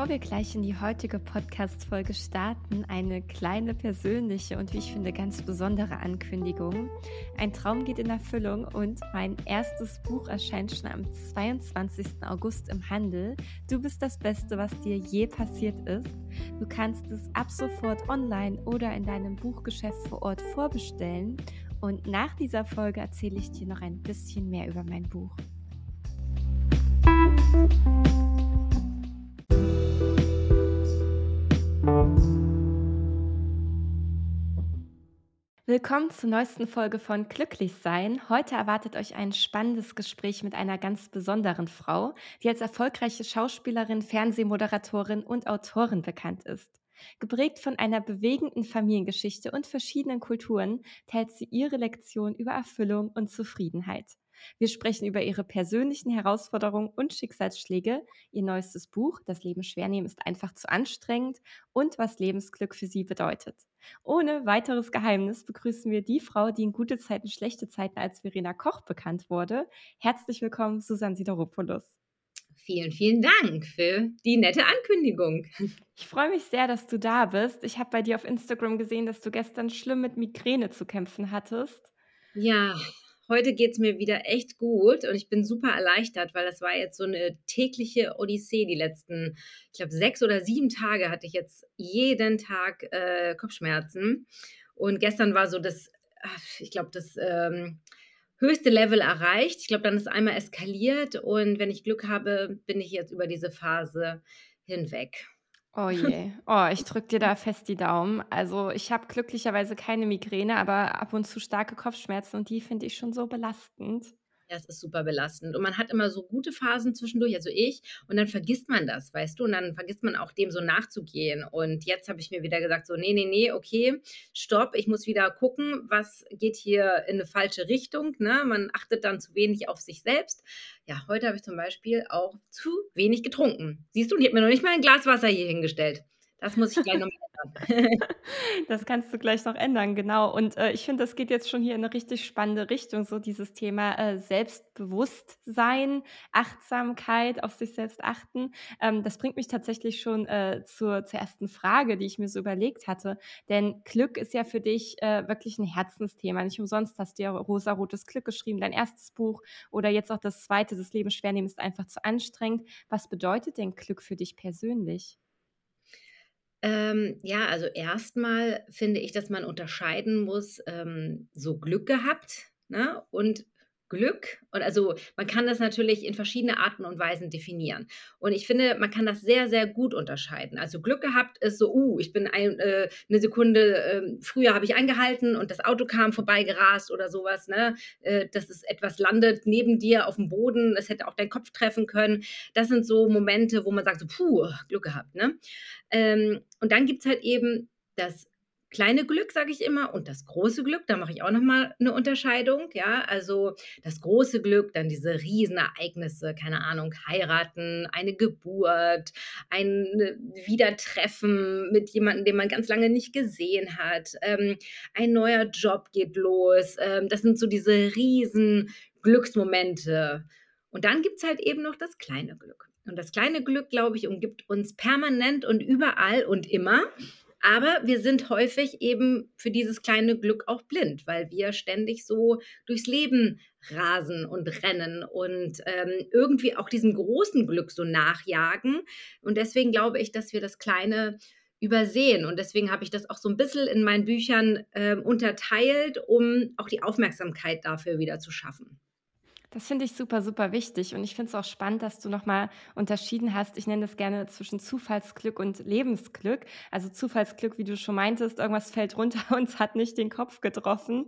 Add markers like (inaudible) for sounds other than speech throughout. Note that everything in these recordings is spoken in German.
Bevor wir gleich in die heutige Podcast-Folge starten, eine kleine persönliche und wie ich finde ganz besondere Ankündigung. Ein Traum geht in Erfüllung und mein erstes Buch erscheint schon am 22. August im Handel. Du bist das Beste, was dir je passiert ist. Du kannst es ab sofort online oder in deinem Buchgeschäft vor Ort vorbestellen. Und nach dieser Folge erzähle ich dir noch ein bisschen mehr über mein Buch. Willkommen zur neuesten Folge von Glücklich sein. Heute erwartet euch ein spannendes Gespräch mit einer ganz besonderen Frau, die als erfolgreiche Schauspielerin, Fernsehmoderatorin und Autorin bekannt ist. Geprägt von einer bewegenden Familiengeschichte und verschiedenen Kulturen teilt sie ihre Lektion über Erfüllung und Zufriedenheit. Wir sprechen über ihre persönlichen Herausforderungen und Schicksalsschläge, ihr neuestes Buch Das Leben schwer nehmen ist einfach zu anstrengend und was Lebensglück für sie bedeutet. Ohne weiteres Geheimnis begrüßen wir die Frau, die in gute Zeiten, schlechte Zeiten als Verena Koch bekannt wurde. Herzlich willkommen, Susan Sideropoulos. Vielen, vielen Dank für die nette Ankündigung. Ich freue mich sehr, dass du da bist. Ich habe bei dir auf Instagram gesehen, dass du gestern schlimm mit Migräne zu kämpfen hattest. Ja, heute geht es mir wieder echt gut und ich bin super erleichtert, weil das war jetzt so eine tägliche Odyssee. Die letzten, ich glaube, sechs oder sieben Tage hatte ich jetzt jeden Tag äh, Kopfschmerzen. Und gestern war so das, ich glaube, das ähm, höchste Level erreicht. Ich glaube, dann ist einmal eskaliert und wenn ich Glück habe, bin ich jetzt über diese Phase hinweg. Oh je. Oh, ich drücke dir da fest die Daumen. Also ich habe glücklicherweise keine Migräne, aber ab und zu starke Kopfschmerzen und die finde ich schon so belastend. Ja, es ist super belastend. Und man hat immer so gute Phasen zwischendurch, also ich, und dann vergisst man das, weißt du, und dann vergisst man auch dem so nachzugehen. Und jetzt habe ich mir wieder gesagt, so, nee, nee, nee, okay, stopp, ich muss wieder gucken, was geht hier in eine falsche Richtung. Ne? Man achtet dann zu wenig auf sich selbst. Ja, heute habe ich zum Beispiel auch zu wenig getrunken. Siehst du, ich habe mir noch nicht mal ein Glas Wasser hier hingestellt. Das muss ich gleich noch ändern. (laughs) Das kannst du gleich noch ändern, genau. Und, äh, ich finde, das geht jetzt schon hier in eine richtig spannende Richtung, so dieses Thema, äh, Selbstbewusstsein, Achtsamkeit, auf sich selbst achten. Ähm, das bringt mich tatsächlich schon, äh, zur zur ersten Frage, die ich mir so überlegt hatte. Denn Glück ist ja für dich, äh, wirklich ein Herzensthema. Nicht umsonst hast du ja „Rosarotes Glück“ geschrieben, dein erstes Buch oder jetzt auch das zweite, „Das Leben schwer nehmen ist einfach zu anstrengend“. Was bedeutet denn Glück für dich persönlich? Ähm, ja, also erstmal finde ich, dass man unterscheiden muss, ähm, so Glück gehabt, ne, und Glück. Und also man kann das natürlich in verschiedene Arten und Weisen definieren. Und ich finde, man kann das sehr, sehr gut unterscheiden. Also Glück gehabt ist so, uh, ich bin ein, äh, eine Sekunde äh, früher habe ich eingehalten und das Auto kam vorbeigerast oder sowas. Ne? Äh, dass es etwas landet neben dir auf dem Boden, es hätte auch deinen Kopf treffen können. Das sind so Momente, wo man sagt, so, puh, Glück gehabt. Ne? Ähm, und dann gibt es halt eben das kleine Glück, sage ich immer, und das große Glück, da mache ich auch nochmal eine Unterscheidung, ja, also das große Glück, dann diese Riesenereignisse, keine Ahnung, heiraten, eine Geburt, ein Wiedertreffen mit jemandem, den man ganz lange nicht gesehen hat, ähm, ein neuer Job geht los, ähm, das sind so diese riesen Glücksmomente. Und dann gibt es halt eben noch das kleine Glück. Und das kleine Glück, glaube ich, umgibt uns permanent und überall und immer. Aber wir sind häufig eben für dieses kleine Glück auch blind, weil wir ständig so durchs Leben rasen und rennen und ähm, irgendwie auch diesem großen Glück so nachjagen. Und deswegen glaube ich, dass wir das kleine übersehen. Und deswegen habe ich das auch so ein bisschen in meinen Büchern äh, unterteilt, um auch die Aufmerksamkeit dafür wieder zu schaffen. Das finde ich super, super wichtig. Und ich finde es auch spannend, dass du nochmal unterschieden hast. Ich nenne das gerne zwischen Zufallsglück und Lebensglück. Also Zufallsglück, wie du schon meintest, irgendwas fällt runter (laughs) und hat nicht den Kopf getroffen.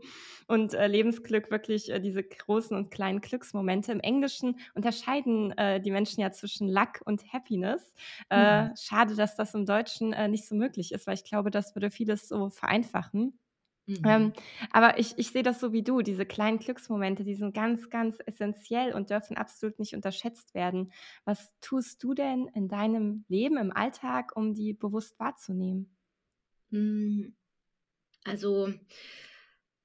Und äh, Lebensglück wirklich äh, diese großen und kleinen Glücksmomente. Im Englischen unterscheiden äh, die Menschen ja zwischen Luck und Happiness. Äh, mhm. Schade, dass das im Deutschen äh, nicht so möglich ist, weil ich glaube, das würde vieles so vereinfachen. Mhm. Ähm, aber ich ich sehe das so wie du, diese kleinen Glücksmomente, die sind ganz, ganz essentiell und dürfen absolut nicht unterschätzt werden. Was tust du denn in deinem Leben, im Alltag, um die bewusst wahrzunehmen? Hm, also,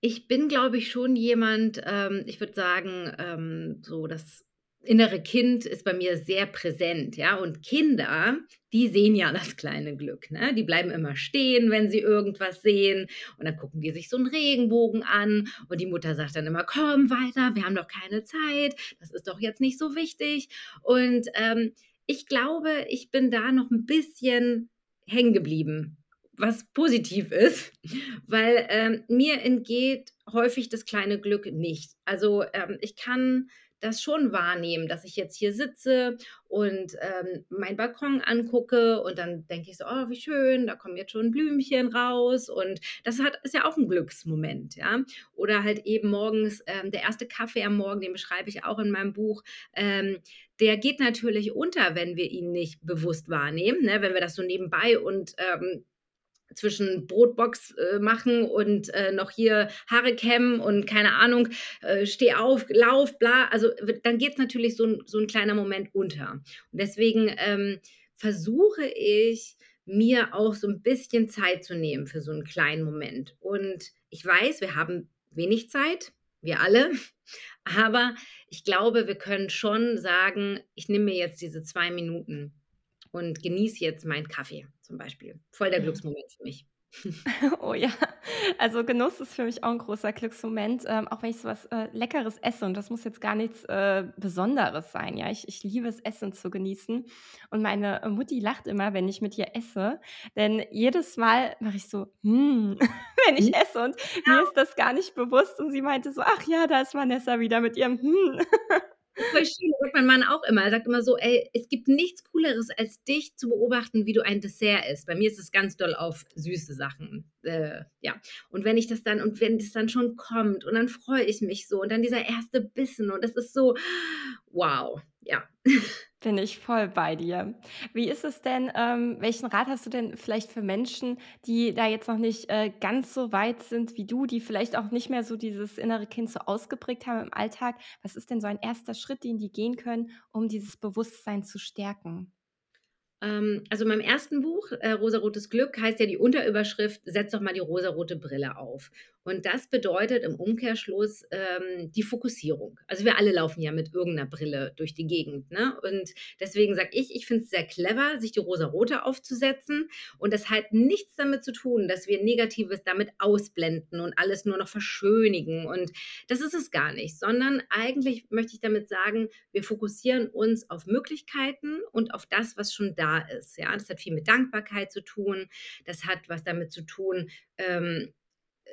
ich bin, glaube ich, schon jemand, ähm, ich würde sagen, ähm, so das innere Kind ist bei mir sehr präsent, ja. Und Kinder, die sehen ja das kleine Glück, ne? Die bleiben immer stehen, wenn sie irgendwas sehen. Und dann gucken die sich so einen Regenbogen an. Und die Mutter sagt dann immer: Komm weiter, wir haben doch keine Zeit. Das ist doch jetzt nicht so wichtig. Und ähm, ich glaube, ich bin da noch ein bisschen hängen geblieben, was positiv ist, weil ähm, mir entgeht häufig das kleine Glück nicht. Also ähm, ich kann das schon wahrnehmen, dass ich jetzt hier sitze und ähm, meinen Balkon angucke und dann denke ich so, oh, wie schön, da kommen jetzt schon Blümchen raus und das hat, ist ja auch ein Glücksmoment, ja. Oder halt eben morgens ähm, der erste Kaffee am Morgen, den beschreibe ich auch in meinem Buch. Ähm, der geht natürlich unter, wenn wir ihn nicht bewusst wahrnehmen, ne? wenn wir das so nebenbei und ähm, zwischen Brotbox äh, machen und äh, noch hier Haare kämmen und keine Ahnung, äh, steh auf, lauf, bla. Also dann geht natürlich so ein, so ein kleiner Moment unter. Und deswegen ähm, versuche ich, mir auch so ein bisschen Zeit zu nehmen für so einen kleinen Moment. Und ich weiß, wir haben wenig Zeit, wir alle. Aber ich glaube, wir können schon sagen, ich nehme mir jetzt diese zwei Minuten und genieße jetzt meinen Kaffee zum Beispiel. Voll der Glücksmoment für mich. (laughs) Oh ja, also Genuss ist für mich auch ein großer Glücksmoment, ähm, auch wenn ich so was, äh, Leckeres esse und das muss jetzt gar nichts, äh, Besonderes sein, ja? Ich ich liebe es, Essen zu genießen und meine äh, Mutti lacht immer, wenn ich mit ihr esse, denn jedes Mal mache ich so: „Hm“, (laughs) wenn ich Mhm. esse und mir Ja. ist das gar nicht bewusst und sie meinte so: „Ach ja, da ist Vanessa wieder mit ihrem Hm.“ (laughs) Voll schön, sagt mein Mann auch immer. Er sagt immer so: „Ey, es gibt nichts Cooleres, als dich zu beobachten, wie du ein Dessert isst.“ Bei mir ist es ganz doll auf süße Sachen, äh, ja. Und wenn ich das dann und wenn das dann schon kommt und dann freue ich mich so und dann dieser erste Bissen und das ist so wow, ja. (laughs) Bin ich voll bei dir. Wie ist es denn, ähm welchen Rat hast du denn vielleicht für Menschen, die da jetzt noch nicht, äh, ganz so weit sind wie du, die vielleicht auch nicht mehr so dieses innere Kind so ausgeprägt haben im Alltag? Was ist denn so ein erster Schritt, den die gehen können, um dieses Bewusstsein zu stärken? Ähm, also in meinem ersten Buch, äh, „Rosarotes Glück“, heißt ja die Unterüberschrift: „Setz doch mal die rosarote Brille auf.“ Und das bedeutet im Umkehrschluss, ähm, die Fokussierung. Also, wir alle laufen ja mit irgend 'ner Brille durch die Gegend, ne? Und deswegen sage ich, ich finde es sehr clever, sich die rosarote aufzusetzen. Und das hat nichts damit zu tun, dass wir Negatives damit ausblenden und alles nur noch verschönigen. Und das ist es gar nicht, sondern eigentlich möchte ich damit sagen, wir fokussieren uns auf Möglichkeiten und auf das, was schon da ist. Ja, das hat viel mit Dankbarkeit zu tun. Das hat was damit zu tun, ähm,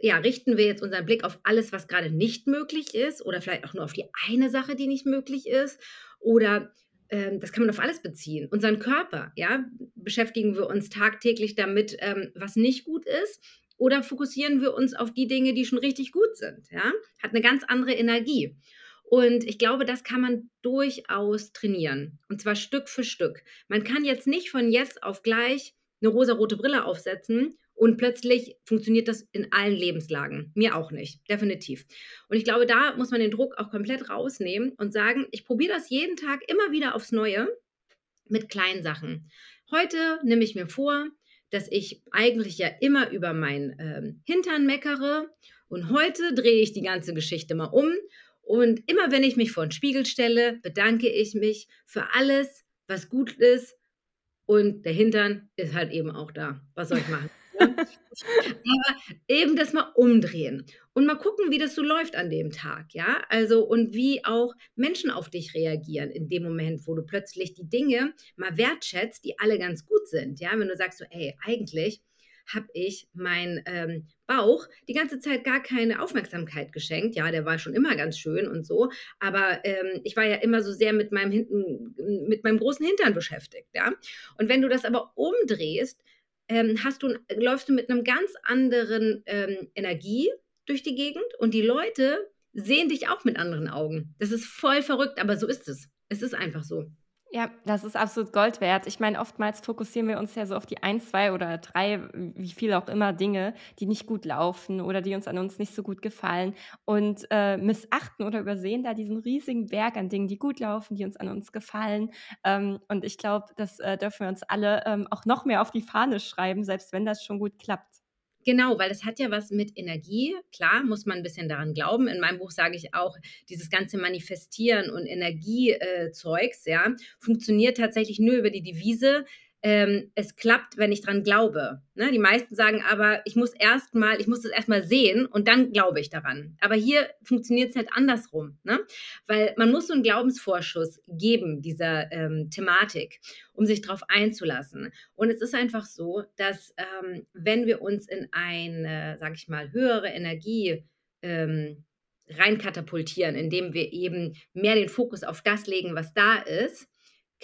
ja, richten wir jetzt unseren Blick auf alles, was gerade nicht möglich ist oder vielleicht auch nur auf die eine Sache, die nicht möglich ist oder ähm, das kann man auf alles beziehen. Unseren Körper, ja, beschäftigen wir uns tagtäglich damit, ähm, was nicht gut ist oder fokussieren wir uns auf die Dinge, die schon richtig gut sind, ja? Hat eine ganz andere Energie. Und ich glaube, das kann man durchaus trainieren und zwar Stück für Stück. Man kann jetzt nicht von jetzt auf gleich eine rosarote Brille aufsetzen und plötzlich funktioniert das in allen Lebenslagen. Mir auch nicht, definitiv. Und ich glaube, da muss man den Druck auch komplett rausnehmen und sagen: „Ich probiere das jeden Tag immer wieder aufs Neue mit kleinen Sachen.“ Heute nehme ich mir vor, dass ich eigentlich ja immer über meinen, ähm, Hintern meckere und heute drehe ich die ganze Geschichte mal um und immer wenn ich mich vor 'n Spiegel stelle, bedanke ich mich für alles, was gut ist und der Hintern ist halt eben auch da. Was soll ich machen, Aber eben das mal umdrehen und mal gucken, wie das so läuft an dem Tag, ja? Also, und wie auch Menschen auf dich reagieren in dem Moment, wo du plötzlich die Dinge mal wertschätzt, die alle ganz gut sind, ja? Wenn du sagst so: „Ey, eigentlich habe ich meinen, ähm, Bauch die ganze Zeit gar keine Aufmerksamkeit geschenkt. Ja, der war schon immer ganz schön und so, aber, ähm, ich war ja immer so sehr mit meinem hinten mit meinem großen Hintern beschäftigt, ja? Und wenn du das aber umdrehst, ähm, hast du läufst du mit 'nem ganz anderen, ähm, Energie durch die Gegend und die Leute sehen dich auch mit anderen Augen. Das ist voll verrückt, aber so ist es. Es ist einfach so. Ja, das ist absolut Gold wert. Ich meine, oftmals fokussieren wir uns ja so auf die ein, 2 oder 3, wie viel auch immer Dinge, die nicht gut laufen oder die uns an uns nicht so gut gefallen und, äh, missachten oder übersehen da diesen riesigen Berg an Dingen, die gut laufen, die uns an uns gefallen. Ähm, und ich glaube, das, äh, dürfen wir uns alle, ähm, auch noch mehr auf die Fahne schreiben, selbst wenn das schon gut klappt. Genau, weil es hat ja was mit Energie. Klar, muss man ein bisschen daran glauben. In meinem Buch sage ich auch, dieses ganze Manifestieren und Energiezeugs, äh, ja, funktioniert tatsächlich nur über die Devise, ähm, es klappt, wenn ich dran glaube. Ne? Die meisten sagen aber, ich muss erst mal, ich muss das erstmal sehen und dann glaube ich daran. Aber hier funktioniert es halt andersrum, ne? weil man muss so einen Glaubensvorschuss geben dieser ähm, Thematik, um sich darauf einzulassen. Und es ist einfach so, dass ähm, wenn wir uns in eine, sage ich mal, höhere Energie ähm, reinkatapultieren, indem wir eben mehr den Fokus auf das legen, was da ist,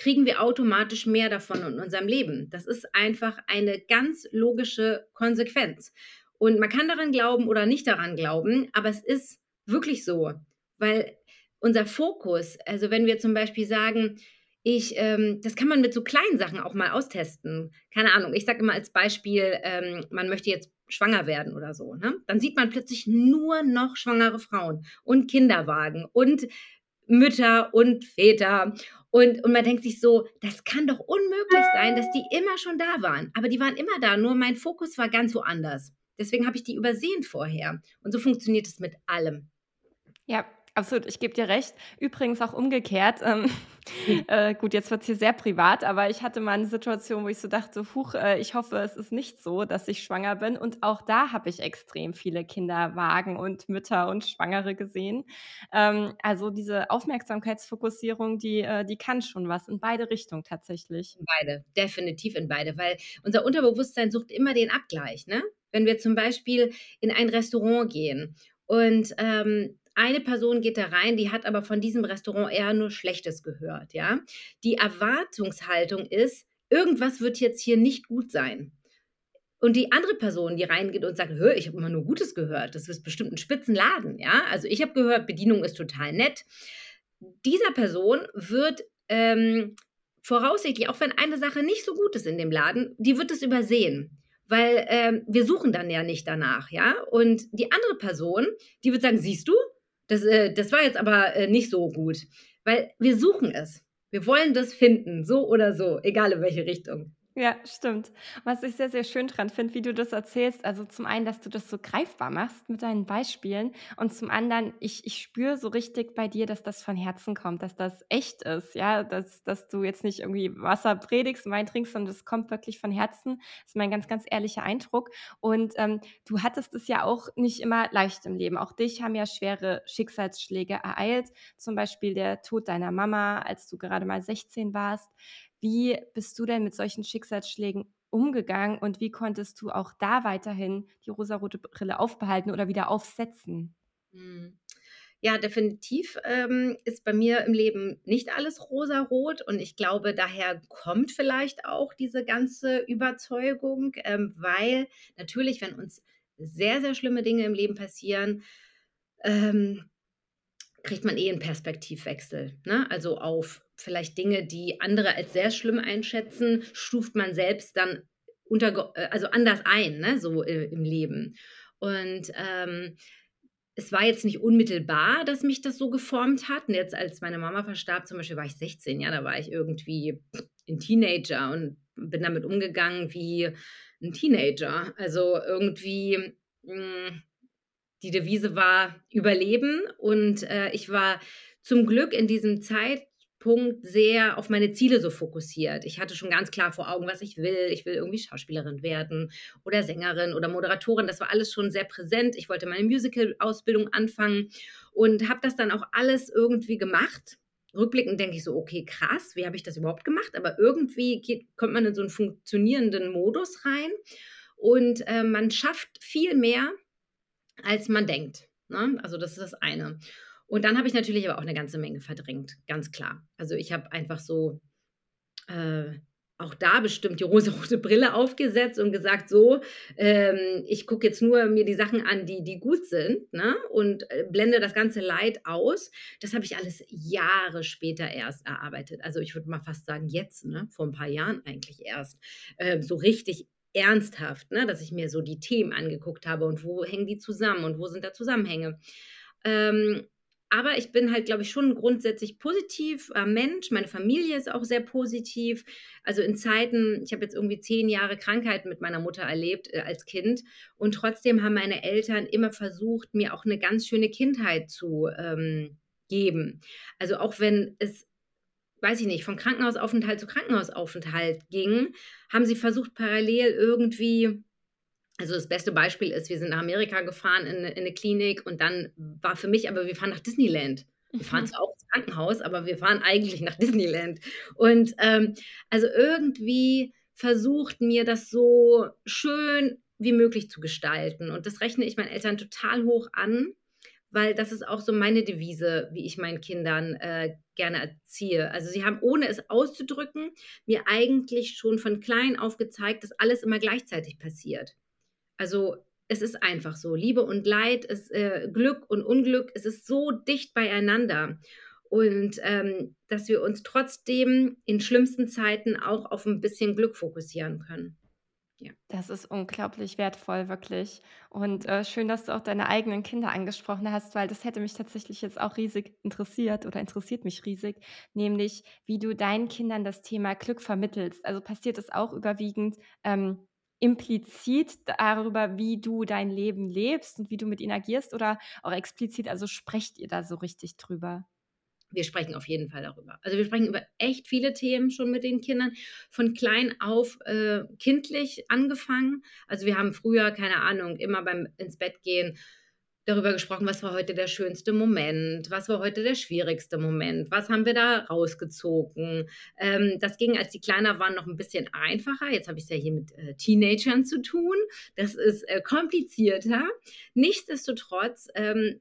kriegen wir automatisch mehr davon in unserem Leben. Das ist einfach eine ganz logische Konsequenz. Und man kann daran glauben oder nicht daran glauben, aber es ist wirklich so, weil unser Fokus, also wenn wir zum Beispiel sagen, ich, ähm, das kann man mit so kleinen Sachen auch mal austesten. Keine Ahnung, ich sage immer als Beispiel, ähm, man möchte jetzt schwanger werden oder so. Ne? Dann sieht man plötzlich nur noch schwangere Frauen und Kinderwagen und Mütter und Väter. Und, und man denkt sich so, das kann doch unmöglich sein, dass die immer schon da waren. Aber die waren immer da, nur mein Fokus war ganz woanders. Deswegen habe ich die übersehen vorher. Und so funktioniert es mit allem. Ja, Absolut, ich gebe dir recht. Übrigens auch umgekehrt. Ähm, hm. (laughs) äh, gut, jetzt wird es hier sehr privat, aber ich hatte mal eine Situation, wo ich so dachte, huch, äh, ich hoffe, es ist nicht so, dass ich schwanger bin. Und auch da habe ich extrem viele Kinderwagen und Mütter und Schwangere gesehen. Ähm, also diese Aufmerksamkeitsfokussierung, die, äh, die kann schon was in beide Richtungen tatsächlich. In beide, definitiv in beide, weil unser Unterbewusstsein sucht immer den Abgleich. Ne? Wenn wir zum Beispiel in ein Restaurant gehen und ähm, eine Person geht da rein, die hat aber von diesem Restaurant eher nur Schlechtes gehört, ja. Die Erwartungshaltung ist, irgendwas wird jetzt hier nicht gut sein. Und die andere Person, die reingeht und sagt, ich habe immer nur Gutes gehört, das ist bestimmt ein Spitzenladen, ja. Also ich habe gehört, Bedienung ist total nett. Dieser Person wird ähm, voraussichtlich, auch wenn eine Sache nicht so gut ist in dem Laden, die wird es übersehen weil ähm, wir suchen dann ja nicht danach, ja. Und die andere Person, die wird sagen, siehst du, das, äh, das war jetzt aber äh, nicht so gut, weil wir suchen es. Wir wollen das finden, so oder so, egal in welche Richtung. Ja, stimmt. Was ich sehr, sehr schön dran finde, wie du das erzählst, also zum einen, dass du das so greifbar machst mit deinen Beispielen und zum anderen, ich, ich spüre so richtig bei dir, dass das von Herzen kommt, dass das echt ist, ja, dass, dass du jetzt nicht irgendwie Wasser predigst, Wein trinkst, sondern das kommt wirklich von Herzen. Das ist mein ganz, ganz ehrlicher Eindruck. Und ähm, du hattest es ja auch nicht immer leicht im Leben. Auch dich haben ja schwere Schicksalsschläge ereilt, zum Beispiel der Tod deiner Mama, als du gerade mal 16 warst. Wie bist du denn mit solchen Schicksalsschlägen umgegangen und wie konntest du auch da weiterhin die rosarote Brille aufbehalten oder wieder aufsetzen? Hm. Ja, definitiv ähm, ist bei mir im Leben nicht alles rosarot und ich glaube, daher kommt vielleicht auch diese ganze Überzeugung, ähm, weil natürlich, wenn uns sehr, sehr schlimme Dinge im Leben passieren, ähm, kriegt man eh einen Perspektivwechsel. Ne? Also auf vielleicht Dinge, die andere als sehr schlimm einschätzen, stuft man selbst dann unter, äh, also anders ein, ne? so äh, im Leben. Und ähm, es war jetzt nicht unmittelbar, dass mich das so geformt hat. Und jetzt, als meine Mama verstarb, zum Beispiel war ich 16, ja, da war ich irgendwie ein Teenager und bin damit umgegangen wie ein Teenager. Also irgendwie mh, hm, die Devise war Überleben und äh, ich war zum Glück in diesem Zeitpunkt sehr auf meine Ziele so fokussiert. Ich hatte schon ganz klar vor Augen, was ich will. Ich will irgendwie Schauspielerin werden oder Sängerin oder Moderatorin. Das war alles schon sehr präsent. Ich wollte meine Musical-Ausbildung anfangen und habe das dann auch alles irgendwie gemacht. Rückblickend denke ich so, okay, krass, wie habe ich das überhaupt gemacht? Aber irgendwie geht, kommt man in so einen funktionierenden Modus rein und äh, man schafft viel mehr, als man denkt. Ne? Also das ist das eine. Und dann habe ich natürlich aber auch eine ganze Menge verdrängt, ganz klar. Also ich habe einfach so äh, auch da bestimmt die rosa-rote Brille aufgesetzt und gesagt, so, ähm, ich gucke jetzt nur mir die Sachen an, die, die gut sind ne? und äh, blende das ganze Leid aus. Das habe ich alles Jahre später erst erarbeitet. Also ich würde mal fast sagen, jetzt, ne? vor ein paar Jahren eigentlich erst, äh, so richtig ernsthaft, ne, dass ich mir so die Themen angeguckt habe und wo hängen die zusammen und wo sind da Zusammenhänge. Ähm, aber ich bin halt, glaube ich, schon grundsätzlich positiver Mensch. Meine Familie ist auch sehr positiv. Also, in Zeiten ich habe jetzt irgendwie 10 Jahre Krankheit mit meiner Mutter erlebt, äh, als Kind und trotzdem haben meine Eltern immer versucht, mir auch 'ne ganz schöne Kindheit zu, ähm, geben. Also, auch wenn es, weiß ich nicht, von Krankenhausaufenthalt zu Krankenhausaufenthalt ging, haben sie versucht, parallel irgendwie also, das beste Beispiel ist, wir sind nach Amerika gefahren in in 'ne Klinik und dann war für mich aber wir fahren nach Disneyland. Wir fahren Mhm. zwar auch ins Krankenhaus, aber wir fahren eigentlich nach Disneyland. Und, ähm, also, irgendwie versucht, mir das so schön wie möglich zu gestalten. Und das rechne ich meinen Eltern total hoch an, weil das ist auch so meine Devise, wie ich meinen Kindern, äh, gerne erziehe. Also, sie haben, ohne es auszudrücken, mir eigentlich schon von klein auf gezeigt, dass alles immer gleichzeitig passiert. Also, es ist einfach so. Liebe und Leid, es äh, Glück und Unglück, es ist so dicht beieinander. Und, ähm, dass wir uns trotzdem in schlimmsten Zeiten auch auf 'n bisschen Glück fokussieren können. Ja. Das ist unglaublich wertvoll, wirklich. Und, äh, schön, dass du auch deine eigenen Kinder angesprochen hast, weil das hätte mich tatsächlich jetzt auch riesig interessiert oder interessiert mich riesig, nämlich wie du deinen Kindern das Thema Glück vermittelst. Also, passiert das auch überwiegend, ähm, implizit darüber, wie du dein Leben lebst und wie du mit ihnen agierst oder auch explizit, also, sprecht ihr da so richtig drüber? Wir sprechen auf jeden Fall darüber. Also, wir sprechen über echt viele Themen schon mit den Kindern, von klein auf, äh, kindlich angefangen. Also, wir haben früher, keine Ahnung, immer beim Ins-Bett-Gehen darüber gesprochen: „Was war heute der schönste Moment? Was war heute der schwierigste Moment? Was haben wir da rausgezogen?“ Ähm, das ging, als die kleiner waren, noch 'n bisschen einfacher. Jetzt habe ich's ja hier mit, äh, Teenagern zu tun. Das ist, äh, komplizierter. Nichtsdestotrotz, ähm,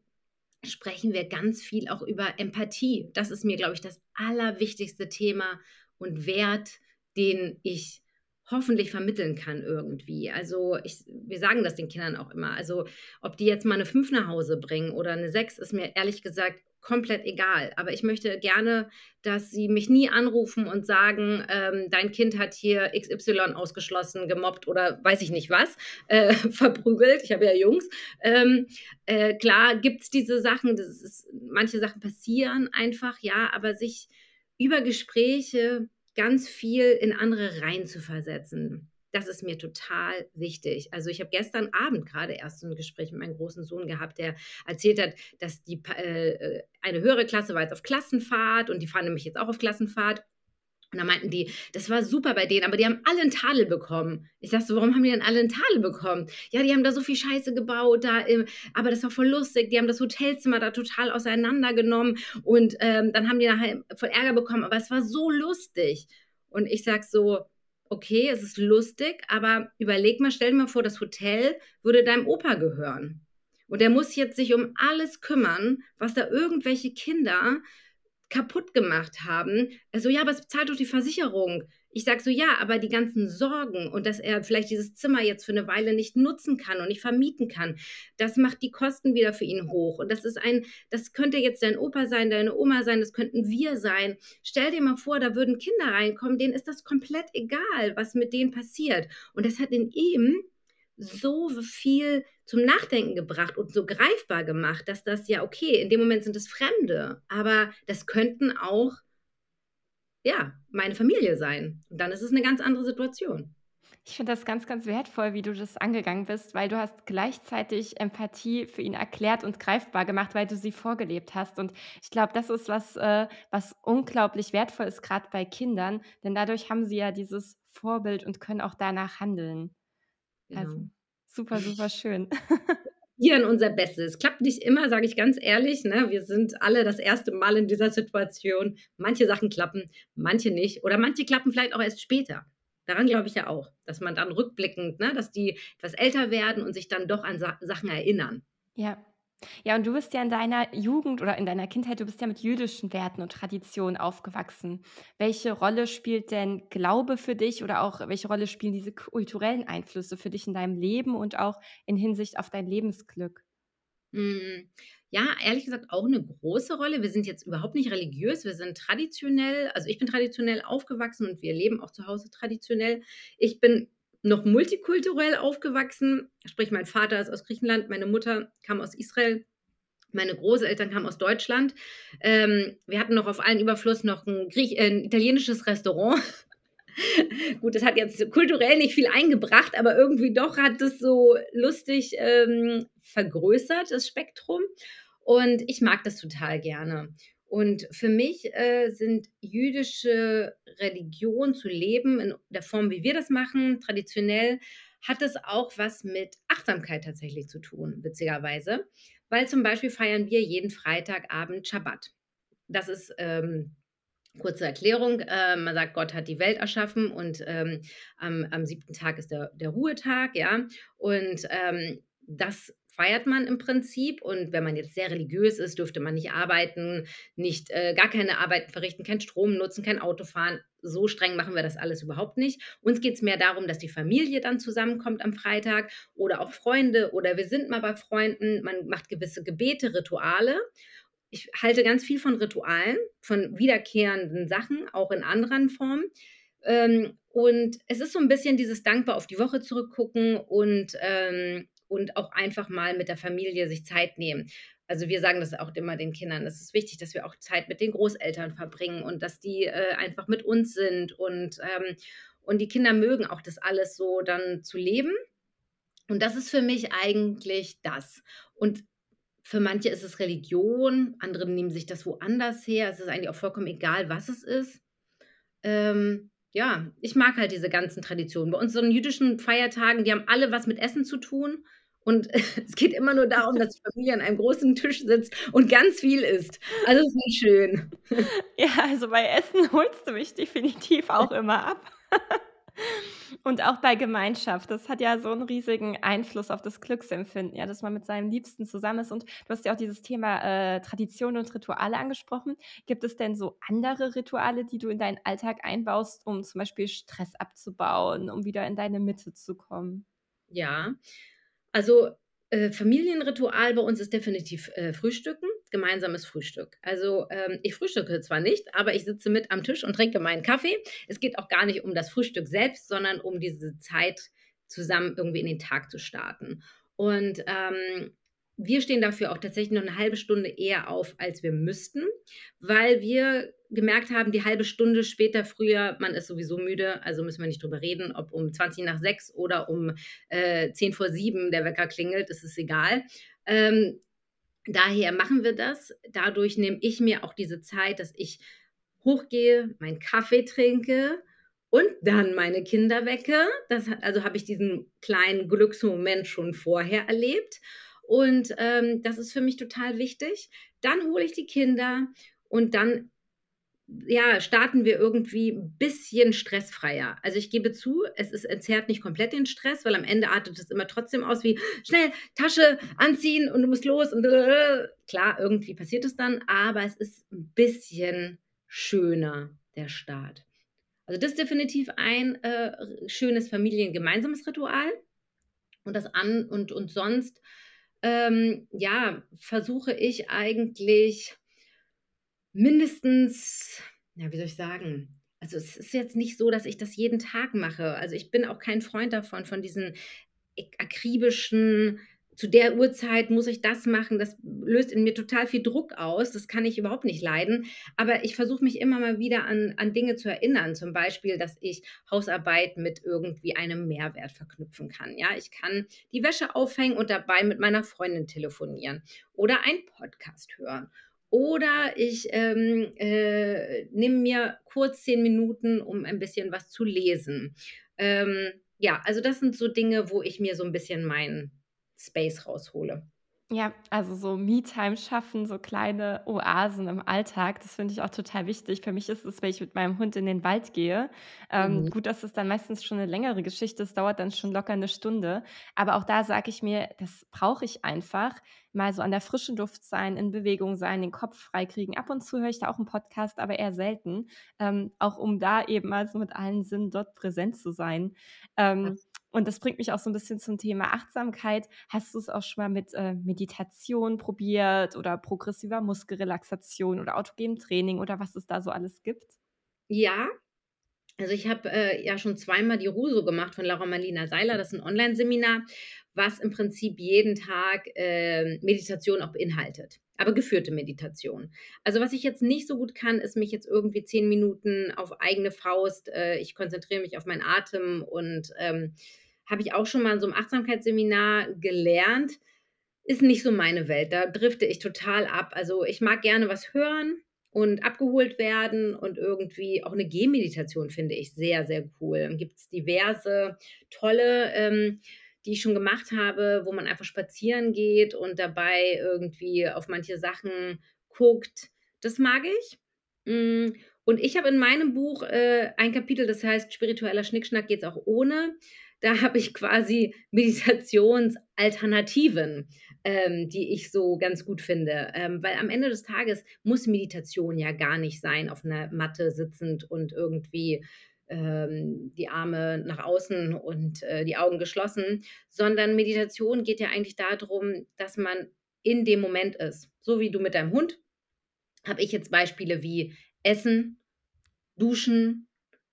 sprechen wir ganz viel auch über Empathie. Das ist mir, glaube ich, das allerwichtigste Thema und Wert, den ich hoffentlich vermitteln kann irgendwie. Also, ich wir sagen das den Kindern auch immer. Also, ob die jetzt mal 'ne 5 nach Hause bringen oder 'ne 6, ist mir ehrlich gesagt komplett egal. Aber ich möchte gerne, dass sie mich nie anrufen und sagen, ähm: „Dein Kind hat hier XY ausgeschlossen, gemobbt“ oder weiß ich nicht was, äh, (laughs) verprügelt. Ich habe ja Jungs. Ähm, äh, klar gibt's diese Sachen, ist manche Sachen passieren einfach, ja, aber sich über Gespräche ganz viel in andere reinzuversetzen, das ist mir total wichtig. Also, ich habe gestern Abend grade erst so 'n Gespräch mit meinem großen Sohn gehabt, der erzählt hat, dass die äh, eine höhere Klasse war jetzt auf Klassenfahrt und die fahren nämlich jetzt auch auf Klassenfahrt. Und dann meinten die: „Das war super bei denen, aber die haben alle 'n Tadel bekommen.“ Ich sage so: „Warum haben die denn alle 'n Tadel bekommen?“ „Ja, die haben da so viel Scheiße gebaut da aber das war voll lustig. Die haben das Hotelzimmer da total auseinandergenommen und, ähm, dann haben die nachher voll Ärger bekommen, aber es war so lustig.“ Und ich sage so: „Okay, es ist lustig, aber überleg mal stell dir mal vor, das Hotel würde deinem Opa gehören. Und der muss jetzt sich um alles kümmern, was da irgendwelche Kinder kaputtgemacht haben.“ Er so: „Ja, aber es bezahlt doch die Versicherung.“ Ich sage so: „Ja, aber die ganzen Sorgen und dass er vielleicht dieses Zimmer jetzt für 'ne Weile nicht nutzen kann und nicht vermieten kann, das macht die Kosten wieder für ihn hoch. Und das ist ein das könnte jetzt dein Opa sein, deine Oma sein, das könnten wir sein. Stell dir mal vor, da würden Kinder reinkommen, denen ist das komplett egal, was mit denen passiert.“ Und das hat in ihm so viel zum Nachdenken gebracht und so greifbar gemacht, dass das ja okay, in dem Moment sind es Fremde, aber das könnten auch ja, meine Familie sein. Und dann ist es 'ne ganz andere Situation. Ich finde das ganz, ganz wertvoll, wie du das angegangen bist, weil du hast gleichzeitig Empathie für ihn erklärt und greifbar gemacht, weil du sie vorgelebt hast. Und ich glaube, das ist was, äh, was unglaublich wertvoll ist, grad bei Kindern, denn dadurch haben sie ja dieses Vorbild und können auch danach handeln. Also, Genau. super, super schön. (laughs) Probieren unser Bestes. Klappt nicht immer, sage ich ganz ehrlich, ne? Wir sind alle das 1. Mal in dieser Situation. Manche Sachen klappen, manche nicht oder manche klappen vielleicht auch erst später. Daran glaube ich ja auch, dass man dann rückblickend ne, dass die etwas älter werden und sich dann doch an Sa Sachen erinnern. Ja. Ja, und du bist ja in deiner Jugend oder in deiner Kindheit du bist ja mit jüdischen Werten und Traditionen aufgewachsen. Welche Rolle spielt denn Glaube für dich oder auch welche Rolle spielen diese kulturellen Einflüsse für dich in deinem Leben und auch in Hinsicht auf dein Lebensglück? Hm, ja, ehrlich gesagt auch 'ne große Rolle. Wir sind jetzt überhaupt nicht religiös, wir sind traditionell also, ich bin traditionell aufgewachsen und wir leben auch zu Hause traditionell. Ich bin noch multikulturell aufgewachsen, sprich mein Vater ist aus Griechenland, meine Mutter kam aus Israel Meine Großeltern kamen aus Deutschland. Ähm, wir hatten noch auf allen Überfluss noch 'n Griech äh, 'n italienisches Restaurant. (laughs) Gut, das hat jetzt kulturell nicht viel eingebracht, aber irgendwie doch hat es so lustig, ähm, vergrößert, das Spektrum. Und ich mag das total gerne. Und für mich, äh, sind jüdische Religion zu leben in der Form, wie wir das machen, traditionell, hat es auch was mit Achtsamkeit tatsächlich zu tun, witzigerweise. Weil zum Beispiel feiern wir jeden Freitagabend Schabbat. Das ist, ähm kurze Erklärung, äh, man sagt, Gott hat die Welt erschaffen und, ähm, am am 7. Tag ist der der Ruhetag, ja? Und, ähm, das feiert man im Prinzip und wenn man jetzt sehr religiös ist, dürfte man nicht arbeiten, nicht äh, gar keine Arbeiten verrichten, keinen Strom nutzen, kein Auto fahren. So streng machen wir das alles überhaupt nicht. Uns geht's mehr darum, dass die Familie dann zusammenkommt am Freitag oder auch Freunde oder wir sind mal bei Freunden. Man macht gewisse Gebete, Rituale. Ich halte ganz viel von Ritualen, von wiederkehrenden Sachen, auch in anderen Formen. Ähm, und es ist so 'n bisschen dieses dankbar auf die Woche zurückgucken und, ähm und auch einfach mal mit der Familie sich Zeit nehmen. Also, wir sagen das auch immer den Kindern: „Es ist wichtig, dass wir auch Zeit mit den Großeltern verbringen und dass die, äh, einfach mit uns sind.“ Und, ähm und die Kinder mögen auch das alles so dann zu leben. Und das ist für mich eigentlich das. Und für manche ist es Religion, andere nehmen sich das woanders her. Es ist eigentlich auch vollkommen egal, was es ist. Ähm, ja, ich mag halt diese ganzen Traditionen. Bei unseren jüdischen Feiertagen, die haben alle was mit Essen zu tun. Und (laughs) es geht immer nur darum, dass die Familie an einem großen Tisch sitzt und ganz viel isst. Also, es ist schön. Ja, also, bei Essen (laughs) holst du mich definitiv auch immer ab. (laughs) Und auch bei Gemeinschaft. Das hat ja so 'n riesigen Einfluss auf das Glücksempfinden, ja, dass man mit seinem Liebsten zusammen ist. Und du hast ja auch dieses Thema, äh, Tradition und Rituale angesprochen. Gibt es denn so andere Rituale, die du in deinen Alltag einbaust, um zum Beispiel Stress abzubauen, um wieder in deine Mitte zu kommen? Ja, also, äh, Familienritual bei uns ist definitiv, äh, Frühstücken, gemeinsames Frühstück. Also, ähm, ich frühstücke zwar nicht, aber ich sitze mit am Tisch und trinke meinen Kaffee. Es geht auch gar nicht um das Frühstück selbst, sondern um diese Zeit zusammen irgendwie in den Tag zu starten. Und, ähm, wir stehen dafür auch tatsächlich noch 'ne 1/2 Stunde eher auf, als wir müssten, weil wir gemerkt haben, die 1/2 Stunde später, früher man ist sowieso müde, also müssen wir nicht drüber reden, ob um 6:20 oder um, äh, 6:10 der Wecker klingelt, ist egal. Ähm, daher machen wir das. Dadurch nehme ich mir auch diese Zeit, dass ich hochgehe, meinen Kaffee trinke und dann meine Kinder wecke. Das also, habe ich diesen kleinen Glücksmoment schon vorher erlebt. Und, ähm, das ist für mich total wichtig. Dann hole ich die Kinder und dann, ja, starten wir irgendwie 'n bisschen stressfreier. Also, ich gebe zu, es ist entzerrt nicht komplett den Stress, weil am Ende artet es immer trotzdem aus wie: „Schnell, Tasche anziehen und du musst los und“ klar, irgendwie passiert es dann, aber es ist 'n bisschen schöner, der Start. Also, das ist definitiv ein, äh, schönes Familiengemeinsames Ritual. Und das an und und sonst, ähm, ja, versuche ich eigentlich mindestens ja, wie soll ich sagen? Also, es ist jetzt nicht so, dass ich das jeden Tag mache. Also, ich bin auch kein Freund davon, von diesen akribischen „Zu der Uhrzeit muss ich das machen“, das löst in mir total viel Druck aus. Das kann ich überhaupt nicht leiden. Aber ich versuche mich immer mal wieder an an Dinge zu erinnern, zum Beispiel, dass ich Hausarbeit mit irgendwie einem Mehrwert verknüpfen kann, ja? Ich kann die Wäsche aufhängen und dabei mit meiner Freundin telefonieren oder einen Podcast hören. Oder ich, ähm, äh, nehme mir kurz 10 Minuten, um ein bisschen was zu lesen. Ähm, ja, also, das sind so Dinge, wo ich mir so 'n bisschen meinen Space raushole. Ja, also, so Me-Time schaffen, so kleine Oasen im Alltag, das finde ich auch total wichtig. Für mich ist es, wenn ich mit meinem Hund in den Wald gehe. Ähm, Mhm. gut, das ist dann meistens schon 'ne längere Geschichte, das dauert dann schon locker 'ne Stunde. Aber auch da sage ich mir, das brauche ich einfach, mal so an der frischen Luft sein, in Bewegung sein, den Kopf freikriegen. Ab und zu höre ich da auch 'n Podcast, aber eher selten, ähm, auch um da eben mal so mit allen Sinnen dort präsent zu sein. Ähm, und das bringt mich auch so 'n bisschen zum Thema Achtsamkeit. Hast du's auch schon mal mit, äh, Meditation probiert oder progressiver Muskelrelaxation oder autogenem Training oder was es da so alles gibt? Ja, also, ich habe, äh, ja schon zweimal die Ruso gemacht von Laura Marlina Seiler. Das ist 'n Onlineseminar, was im Prinzip jeden Tag äh, Meditation auch beinhaltet. Aber geführte Meditation. Also was ich jetzt nicht so gut kann, ist mich jetzt irgendwie zehn Minuten auf eigene Faust, äh, ich konzentriere mich auf meinen Atem und ähm, habe ich auch schon mal in so einem Achtsamkeitsseminar gelernt. Ist nicht so meine Welt. Da drifte ich total ab. Also ich mag gerne was hören, und abgeholt werden und irgendwie auch eine Gehmeditation finde ich sehr, sehr cool. Gibt es diverse tolle, ähm, die ich schon gemacht habe, wo man einfach spazieren geht und dabei irgendwie auf manche Sachen guckt. Das mag ich. Mm, und ich habe in meinem Buch äh, ein Kapitel, das heißt Spiritueller Schnickschnack geht es auch ohne. Da habe ich quasi (laughs) Meditationsalternativen ähm, die ich so ganz gut finde. Ähm, weil am Ende des Tages muss Meditation ja gar nicht sein, auf einer Matte sitzend und irgendwie die Arme nach außen und äh, die Augen geschlossen, sondern Meditation geht ja eigentlich darum, dass man in dem Moment ist. So wie du mit deinem Hund, habe ich jetzt Beispiele wie Essen, Duschen,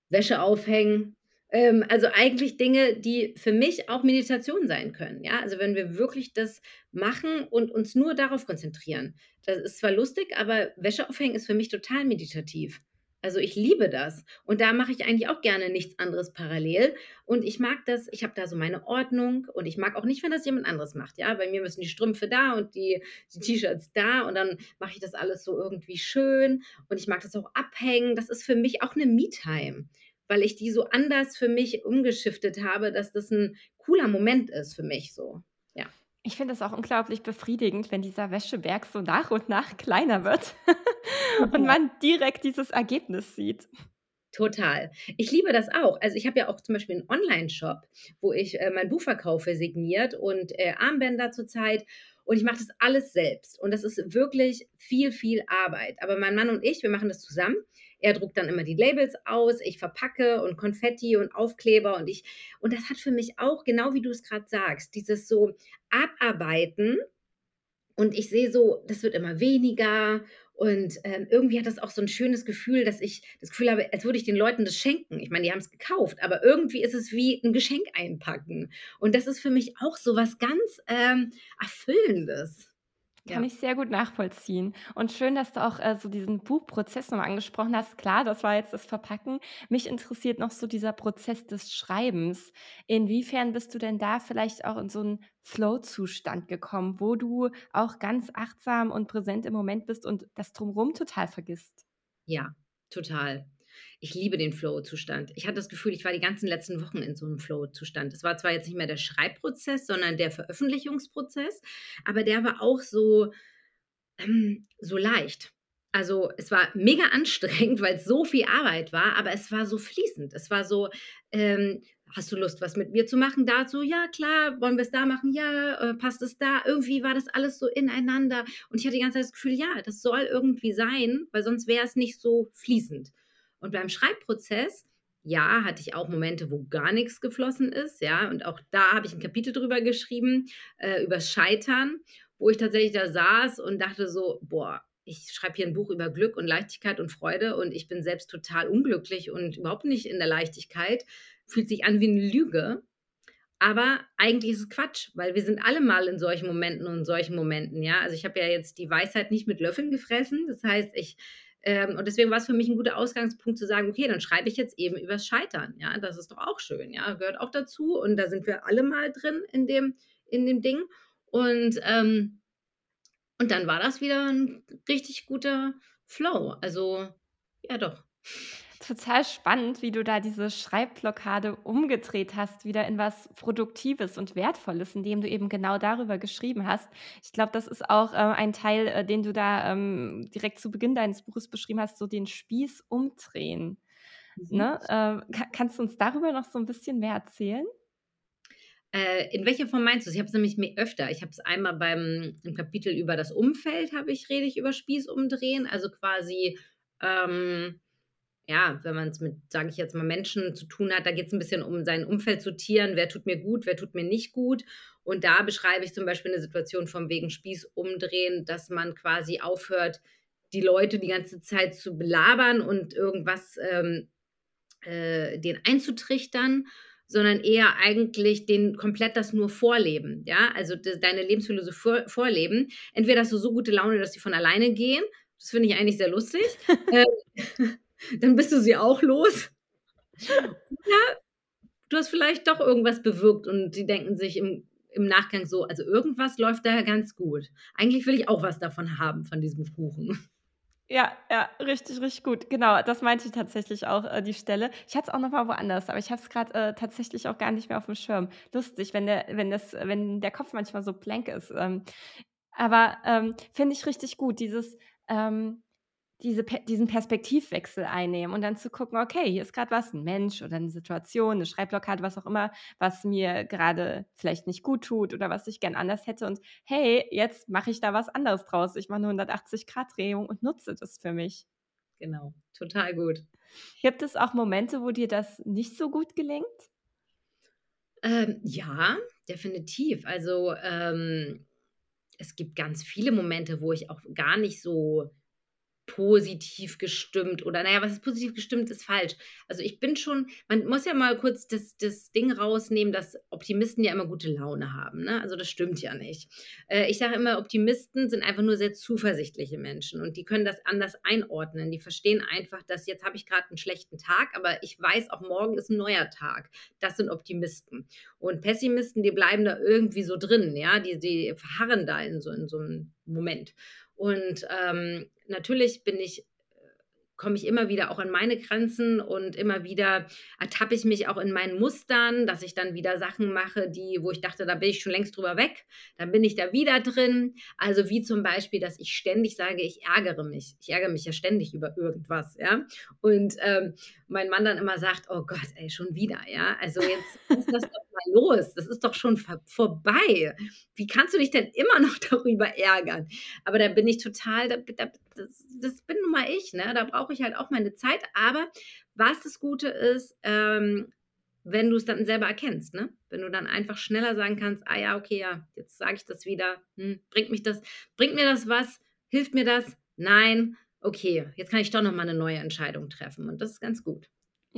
Wäsche aufhängen, ähm, also eigentlich Dinge, die für mich auch Meditation sein können. Ja, also wenn wir wirklich das machen und uns nur darauf konzentrieren. Das ist zwar lustig, aber Wäsche aufhängen ist für mich total meditativ. Also ich liebe das. Und da mache ich eigentlich auch gerne nichts anderes parallel. Und ich mag das, ich habe da so meine Ordnung und ich mag auch nicht, wenn das jemand anderes macht. Ja, bei mir müssen die Strümpfe da und die, die T-Shirts da und dann mache ich das alles so irgendwie schön. Und ich mag das auch abhängen. Das ist für mich auch eine Me-Time weil ich die so anders für mich umgeschiftet habe, dass das ein cooler Moment ist für mich so. Ja. Ich finde es auch unglaublich befriedigend, wenn dieser Wäscheberg so nach und nach kleiner wird (laughs) und man direkt dieses Ergebnis sieht. Total. Ich liebe das auch. Also ich habe ja auch zum Beispiel einen Online-Shop, wo ich äh, mein Buch verkaufe, signiert und äh, Armbänder zurzeit. Und ich mache das alles selbst. Und das ist wirklich viel, viel Arbeit. Aber mein Mann und ich, wir machen das zusammen. Er druckt dann immer die Labels aus, ich verpacke und Konfetti und Aufkleber und ich, und das hat für mich auch, genau wie du es gerade sagst, dieses so Abarbeiten. Und ich sehe so, das wird immer weniger und ähm, irgendwie hat das auch so ein schönes Gefühl, dass ich das Gefühl habe, als würde ich den Leuten das schenken. Ich meine, die haben es gekauft, aber irgendwie ist es wie ein Geschenk einpacken. Und das ist für mich auch so was ganz ähm, Erfüllendes. Kann Ja. ich sehr gut nachvollziehen. Und schön, dass du auch, äh, so diesen Buchprozess noch mal angesprochen hast. Klar, das war jetzt das Verpacken. Mich interessiert noch so dieser Prozess des Schreibens. Inwiefern bist du denn da vielleicht auch in so 'n Flow-Zustand gekommen, wo du auch ganz achtsam und präsent im Moment bist und das Drumherum total vergisst? Ja, total. Ich liebe den Flow-Zustand. Ich hatte das Gefühl, ich war die ganzen letzten Wochen in so einem Flow-Zustand. Es war zwar jetzt nicht mehr der Schreibprozess, sondern der Veröffentlichungsprozess, aber der war auch so, ähm, so leicht. Also es war mega (laughs) anstrengend, weil es so viel Arbeit war, aber es war so fließend. Es war so, ähm, hast du Lust, was mit mir zu machen dazu? Ja, klar, wollen wir es da machen? Ja, äh, passt es da? Irgendwie war das alles so ineinander. Und ich hatte die ganze Zeit das Gefühl, ja, das soll irgendwie sein, weil sonst wäre es nicht so fließend. Und beim Schreibprozess, ja, hatte ich auch Momente, wo gar nichts geflossen ist, ja, und auch da habe ich ein Kapitel drüber geschrieben, äh, über Scheitern, wo ich tatsächlich da saß und dachte so, boah, ich schreibe hier ein Buch über Glück und Leichtigkeit und Freude und ich bin selbst total unglücklich und überhaupt nicht in der Leichtigkeit. Fühlt sich an wie eine Lüge. Aber eigentlich ist es Quatsch, weil wir sind alle mal in solchen Momenten und in solchen Momenten, ja. Also ich habe ja jetzt die Weisheit nicht mit Löffeln gefressen. Das heißt, ich ähm, und deswegen war es für mich ein guter Ausgangspunkt zu sagen, okay, dann schreibe ich jetzt eben übers Scheitern. Ja, das ist doch auch schön, ja, gehört auch dazu. Und da sind wir alle mal drin in dem, in dem Ding. Und, ähm, und dann war das wieder ein richtig guter Flow. Also, ja, doch total spannend, wie du da diese Schreibblockade umgedreht hast, wieder in was Produktives und Wertvolles, indem du eben genau darüber geschrieben hast. Ich glaube, das ist auch äh, ein Teil, äh, den du da ähm, direkt zu Beginn deines Buches beschrieben hast, so den Spieß umdrehen. Mhm. Ne? Äh, kannst du uns darüber noch so ein bisschen mehr erzählen? Äh, in welcher Form meinst du es? Ich habe es nämlich mehr öfter. Ich habe es einmal beim im Kapitel über das Umfeld, habe ich, rede ich über Spieß umdrehen, also quasi ähm, ja, wenn man es mit, sage ich jetzt mal, Menschen zu tun hat, da geht es ein bisschen um sein Umfeld zu tieren, wer tut mir gut, wer tut mir nicht gut. Und da beschreibe ich zum Beispiel eine Situation vom wegen Spieß umdrehen, dass man quasi aufhört, die Leute die ganze Zeit zu belabern und irgendwas ähm, äh, denen einzutrichtern, sondern eher eigentlich den komplett das nur vorleben, ja, also deine Lebensphilosophie vor, vorleben. Entweder hast du so gute Laune, dass sie von alleine gehen, das finde ich eigentlich sehr lustig, (laughs) äh, dann bist du sie auch los. Ja, du hast vielleicht doch irgendwas bewirkt und die denken sich im, im Nachgang so, also irgendwas läuft da ganz gut. Eigentlich will ich auch was davon haben, von diesem Kuchen. Ja, ja, richtig, richtig gut. Genau, das meinte ich tatsächlich auch, äh, die Stelle. Ich hatte es auch noch mal woanders, aber ich habe es grad, äh, tatsächlich auch gar nicht mehr aufm Schirm. Lustig, wenn der wenn das wenn der Kopf manchmal so blank ist. Ähm, aber, ähm, finde ich richtig gut, dieses, ähm diese diesen Perspektivwechsel einnehmen und dann zu gucken: „Okay, hier ist grad was, 'n Mensch oder 'ne Situation, 'ne Schreibblockade, was auch immer, was mir grade vielleicht nicht gut tut oder was ich gern anders hätte und hey, jetzt mache ich da was anderes draus. Ich mache 'ne 180-Grad-Drehung und nutze das für mich.“ Genau, total gut. Gibt es auch Momente, wo dir das nicht so gut gelingt? Ähm, ja, definitiv. Also, ähm, es gibt ganz viele Momente, wo ich auch gar nicht so positiv gestimmt oder naja, was ist positiv gestimmt, ist falsch. Also, ich bin schon man muss ja mal kurz das das Ding rausnehmen, dass Optimisten ja immer gute Laune haben, ne? Also, das stimmt ja nicht. Äh, ich sage immer, Optimisten sind einfach nur sehr zuversichtliche Menschen und die können das anders einordnen. Die verstehen einfach, dass jetzt habe ich gerade einen schlechten Tag, aber ich weiß auch, morgen ist ein neuer Tag. Das sind Optimisten. Und Pessimisten, die bleiben da irgendwie so drin, ja? Die die verharren da in so in so 'nem Moment. Und ähm, natürlich bin ich komme ich immer wieder auch an meine Grenzen und immer wieder ertappe ich mich auch in meinen Mustern, dass ich dann wieder Sachen mache, die, wo ich dachte, da bin ich schon längst drüber weg, dann bin ich da wieder drin. Also wie zum Beispiel, dass ich ständig sage, ich ärgere mich. Ich ärgere mich ja ständig über irgendwas, ja. Und ähm, mein Mann dann immer sagt, oh Gott, ey, schon wieder, ja. Also jetzt (laughs) ist das doch mal los. Das ist doch schon vor vorbei. Wie kannst du dich denn immer (laughs) noch darüber ärgern? Aber da bin ich total, da, da, das, das bin nun mal ich, ne? Da brauche ich halt auch meine Zeit. Aber was das Gute ist, ähm, wenn du es dann selber erkennst, ne? Wenn du dann einfach schneller sagen kannst, ah ja, okay, ja, jetzt sage ich das wieder, hm, bringt mich das, bringt mir das was, hilft mir das? Nein, okay, jetzt kann ich doch noch mal 'ne neue Entscheidung treffen und das ist ganz gut.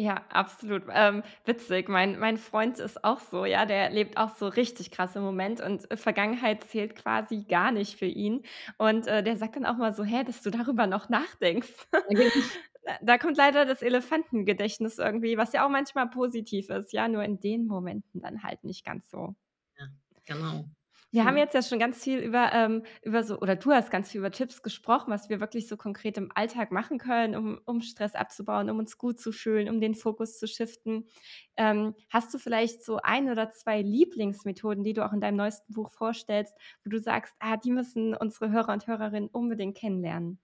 Ja, absolut. Ähm, witzig. Mein mein Freund ist auch so, ja, der lebt auch so richtig krass im Moment und, äh, Vergangenheit zählt quasi gar nicht für ihn. Und, äh, der sagt dann auch mal so: „Hä, dass du darüber noch nachdenkst?“ (laughs) Da da kommt leider das Elefantengedächtnis irgendwie, was ja auch manchmal positiv ist, ja, nur in den Momenten dann halt nicht ganz so. Ja, genau. Wir haben Mhm. jetzt ja schon ganz viel über, ähm über so oder du hast ganz viel über Tipps gesprochen, was wir wirklich so konkret im Alltag machen können, um um Stress abzubauen, um uns gut zu fühlen, um den Fokus zu shiften. Ähm, hast du vielleicht so ein oder 2 Lieblingsmethoden, die du auch in deinem neuesten Buch vorstellst, wo du sagst: „Ah, die müssen unsere Hörer und Hörerinnen unbedingt kennenlernen?“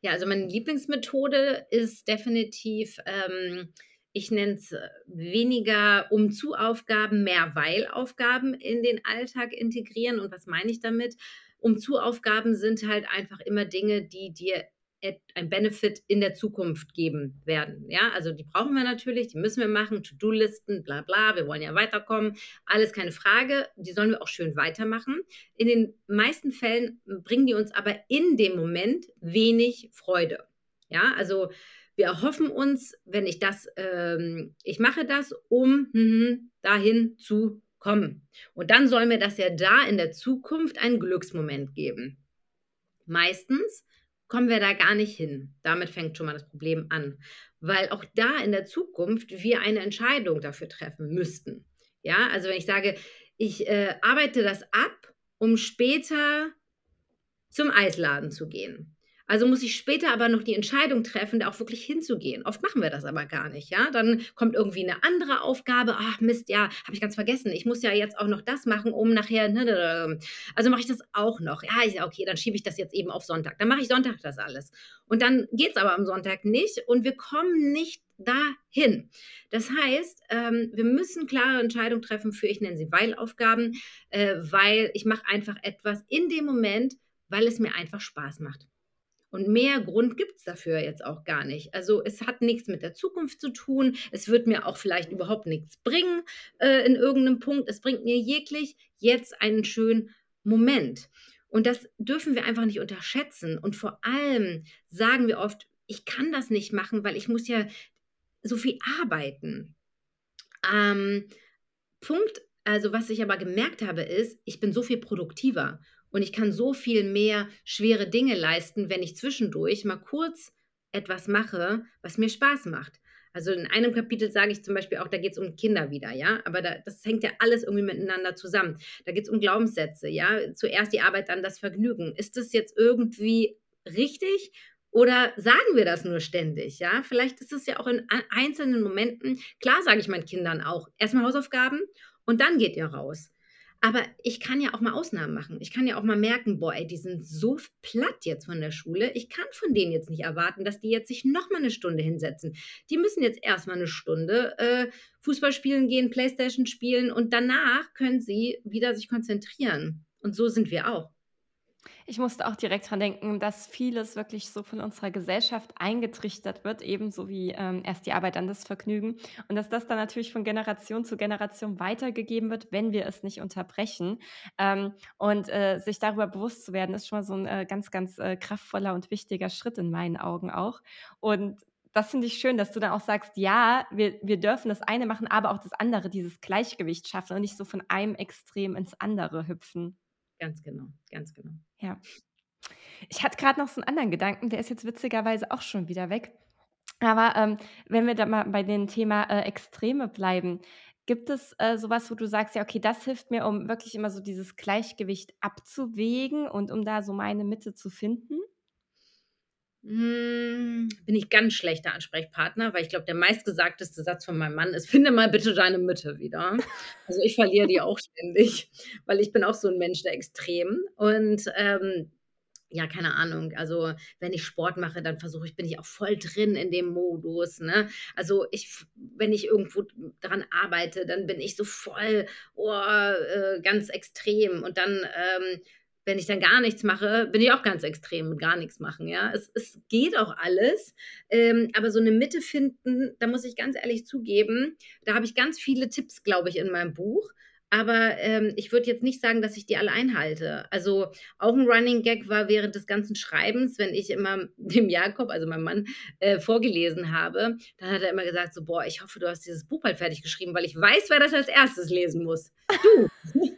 Ja, also meine Lieblingsmethode ist definitiv, ähm, ich nenne es weniger Um-zu-Aufgaben, mehr Weil-Aufgaben in den Alltag integrieren. Und was meine ich damit? Um-zu-Aufgaben sind halt einfach immer Dinge, die dir ein Benefit in der Zukunft geben werden. Ja, also die brauchen wir natürlich, die müssen wir machen, To-do-Listen, bla bla, wir wollen ja weiterkommen, alles keine Frage, die sollen wir auch schön weitermachen. In den meisten Fällen bringen die uns aber in dem Moment wenig Freude. Ja, also wir erhoffen uns, wenn ich das, ähm, ich mache das, um mhm, dahin zu kommen. Und dann soll mir das ja da in der Zukunft einen Glücksmoment geben. Meistens kommen wir da gar nicht hin. Damit fängt schon mal das Problem an, weil auch da in der Zukunft wir eine Entscheidung dafür treffen müssten. Ja, also wenn ich sage, ich äh, arbeite das ab, um später zum Eisladen zu gehen. Also muss ich später aber noch die Entscheidung treffen, da auch wirklich hinzugehen. Oft machen wir das aber gar nicht, ja? Dann kommt irgendwie 'ne andere Aufgabe: „Ach Mist, ja, habe ich ganz vergessen. Ich muss ja jetzt auch noch das machen, um nachher ne, also mache ich das auch noch. Ja, ja, okay, dann schiebe ich das jetzt eben auf Sonntag. Dann mache ich Sonntag das alles. Und dann geht's aber am Sonntag nicht und wir kommen nicht dahin. Das heißt, ähm, wir müssen klare Entscheidungen treffen für, ich nenne sie Weil-Aufgaben, äh, weil ich mache einfach etwas in dem Moment, weil es mir einfach Spaß macht. Und mehr Grund gibt's dafür jetzt auch gar nicht. Also, es hat nichts mit der Zukunft zu tun. Es wird mir auch vielleicht überhaupt nichts bringen, äh, in irgendeinem Punkt. Es bringt mir jeglich jetzt einen schönen Moment. Und das dürfen wir einfach nicht unterschätzen. Und vor allem sagen wir oft: „Ich kann das nicht machen, weil ich muss ja so viel arbeiten.“ Ähm, Punkt, also was ich aber gemerkt habe, ist, ich bin so viel produktiver und ich kann so viel mehr schwere Dinge leisten, wenn ich zwischendurch mal kurz etwas mache, was mir Spaß macht. Also in einem Kapitel sage ich zum Beispiel auch, da geht es um Kinder wieder, ja, aber da, das hängt ja alles irgendwie miteinander zusammen. Da geht es um Glaubenssätze, ja, zuerst die Arbeit, dann das Vergnügen. Ist das jetzt irgendwie richtig oder sagen wir das nur ständig, ja? Vielleicht ist es ja auch in einzelnen Momenten, klar sage ich meinen Kindern auch, erstmal Hausaufgaben und dann geht ihr raus. Aber ich kann ja auch mal Ausnahmen machen. Ich kann ja auch mal merken, boah, ey, die sind so platt jetzt von der Schule. Ich kann von denen jetzt nicht erwarten, dass die jetzt sich noch mal eine Stunde hinsetzen. Die müssen jetzt erstmal eine Stunde äh, Fußball spielen gehen, Playstation spielen und danach können sie wieder sich konzentrieren. Und so sind wir auch. Ich musste auch direkt dran denken, dass vieles wirklich so von unserer Gesellschaft eingetrichtert wird, ebenso wie ähm, erst die Arbeit, dann das Vergnügen. Und dass das dann natürlich von Generation zu Generation weitergegeben wird, wenn wir es nicht unterbrechen. Ähm, und äh, sich darüber bewusst zu werden, ist schon mal so ein äh, ganz, ganz äh, kraftvoller und wichtiger Schritt in meinen Augen auch. Und das finde ich schön, dass du dann auch sagst, ja, wir, wir dürfen das eine machen, aber auch das andere, dieses Gleichgewicht schaffen und nicht so von einem Extrem ins andere hüpfen. Ganz genau, ganz genau. Ja. Ich hatte gerade noch so einen anderen Gedanken, der ist jetzt witzigerweise auch schon wieder weg. Aber, ähm, wenn wir da mal bei dem Thema, äh, Extreme bleiben, gibt es, äh, so wo du sagst: „Ja, okay, das hilft mir, um wirklich immer so dieses Gleichgewicht abzuwägen und um da so meine Mitte zu finden?“ hm, bin ich ganz schlechter Ansprechpartner, weil ich glaube, der meistgesagteste Satz von meinem Mann ist: „Finde mal bitte deine Mitte wieder.“ Also, ich verliere die auch ständig, weil ich bin auch so ein Mensch der Extremen und, ähm, ja, keine Ahnung. Also, wenn ich Sport mache, dann versuche ich bin ich auch voll drin in dem Modus, ne? Also, ich wenn ich irgendwo dran arbeite, dann bin ich so voll, oh, äh, ganz extrem und dann, ähm wenn ich dann gar nichts mache, bin ich auch ganz extrem mit gar nichts machen, ja. Es, es geht auch alles, ähm, aber so eine Mitte finden, da muss ich ganz ehrlich zugeben, da habe ich ganz viele Tipps, glaube ich, in meinem Buch. Aber ähm, ich würde jetzt nicht sagen, dass ich die alle einhalte. Also auch ein Running Gag war während des ganzen Schreibens, wenn ich immer dem Jakob, also meinem Mann, äh, vorgelesen habe, dann hat er immer gesagt, so, boah, ich hoffe, du hast dieses Buch bald fertig geschrieben, weil ich weiß, wer das als erstes lesen muss. Du. (laughs)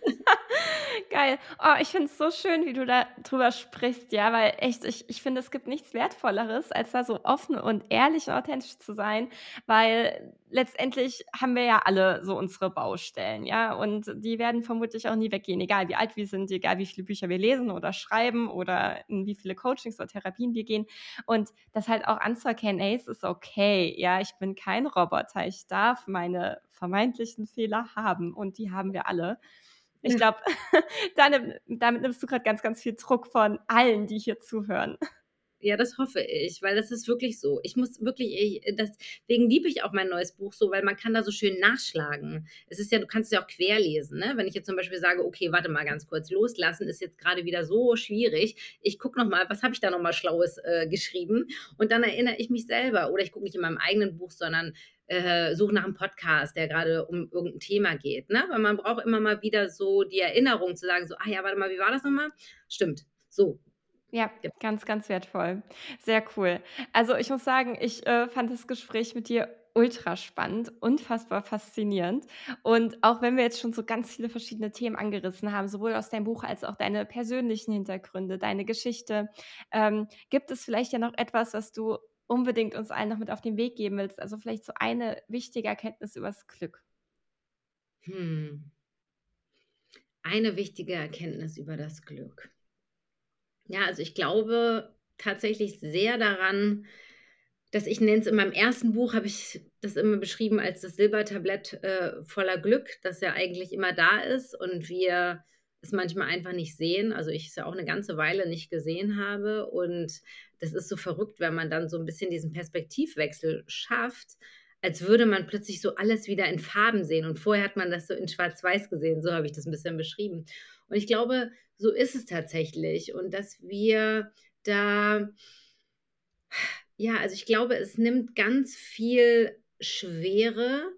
Geil. Oh, ich finde es so schön, wie du da drüber sprichst, ja, weil echt, ich, ich finde, es gibt nichts Wertvolleres, als da so offen und ehrlich und authentisch zu sein, weil letztendlich haben wir ja alle so unsere Baustellen, ja, und die werden vermutlich auch nie weggehen, egal wie alt wir sind, egal wie viele Bücher wir lesen oder schreiben oder in wie viele Coachings oder Therapien wir gehen. Und das halt auch anzuerkennen, ey, es ist okay, ja, ich bin kein Roboter, ich darf meine vermeintlichen Fehler haben und die haben wir alle. Ich glaube, (laughs) damit, damit nimmst du gerade ganz, ganz viel Druck von allen, die hier zuhören. Ja, das hoffe ich, weil das ist wirklich so. Ich muss wirklich, ich, deswegen liebe ich auch mein neues Buch so, weil man kann da so schön nachschlagen. Es ist ja, du kannst es ja auch querlesen, ne? Wenn ich jetzt zum Beispiel sage, okay, warte mal ganz kurz, loslassen ist jetzt gerade wieder so schwierig. Ich gucke nochmal, was habe ich da nochmal Schlaues äh, geschrieben? Und dann erinnere ich mich selber. Oder ich gucke nicht in meinem eigenen Buch, sondern äh, suche nach einem Podcast, der gerade um irgendein Thema geht. Ne? Weil man braucht immer mal wieder so die Erinnerung zu sagen, so, ah ja, warte mal, wie war das nochmal? Stimmt. So, ja, ganz, ganz wertvoll. Sehr cool. Also ich muss sagen, ich äh, fand das Gespräch mit dir ultra spannend, unfassbar faszinierend. Und auch wenn wir jetzt schon so ganz viele verschiedene Themen angerissen haben, sowohl aus deinem Buch als auch deine persönlichen Hintergründe, deine Geschichte, ähm, gibt es vielleicht ja noch etwas, was du unbedingt uns allen noch mit auf den Weg geben willst? Also vielleicht so eine wichtige Erkenntnis übers Glück. Hm. Eine wichtige Erkenntnis über das Glück. Ja, also ich glaube tatsächlich sehr daran, dass ich nenne es in meinem ersten Buch, habe ich das immer beschrieben als das Silbertablett äh, voller Glück, das ja eigentlich immer da ist und wir es manchmal einfach nicht sehen. Also ich es ja auch eine ganze Weile nicht gesehen habe. Und das ist so verrückt, wenn man dann so ein bisschen diesen Perspektivwechsel schafft, als würde man plötzlich so alles wieder in Farben sehen. Und vorher hat man das so in Schwarz-Weiß gesehen. So habe ich das ein bisschen beschrieben. Und ich glaube, so ist es tatsächlich. Und dass wir da, ja, also ich glaube, es nimmt ganz viel Schwere,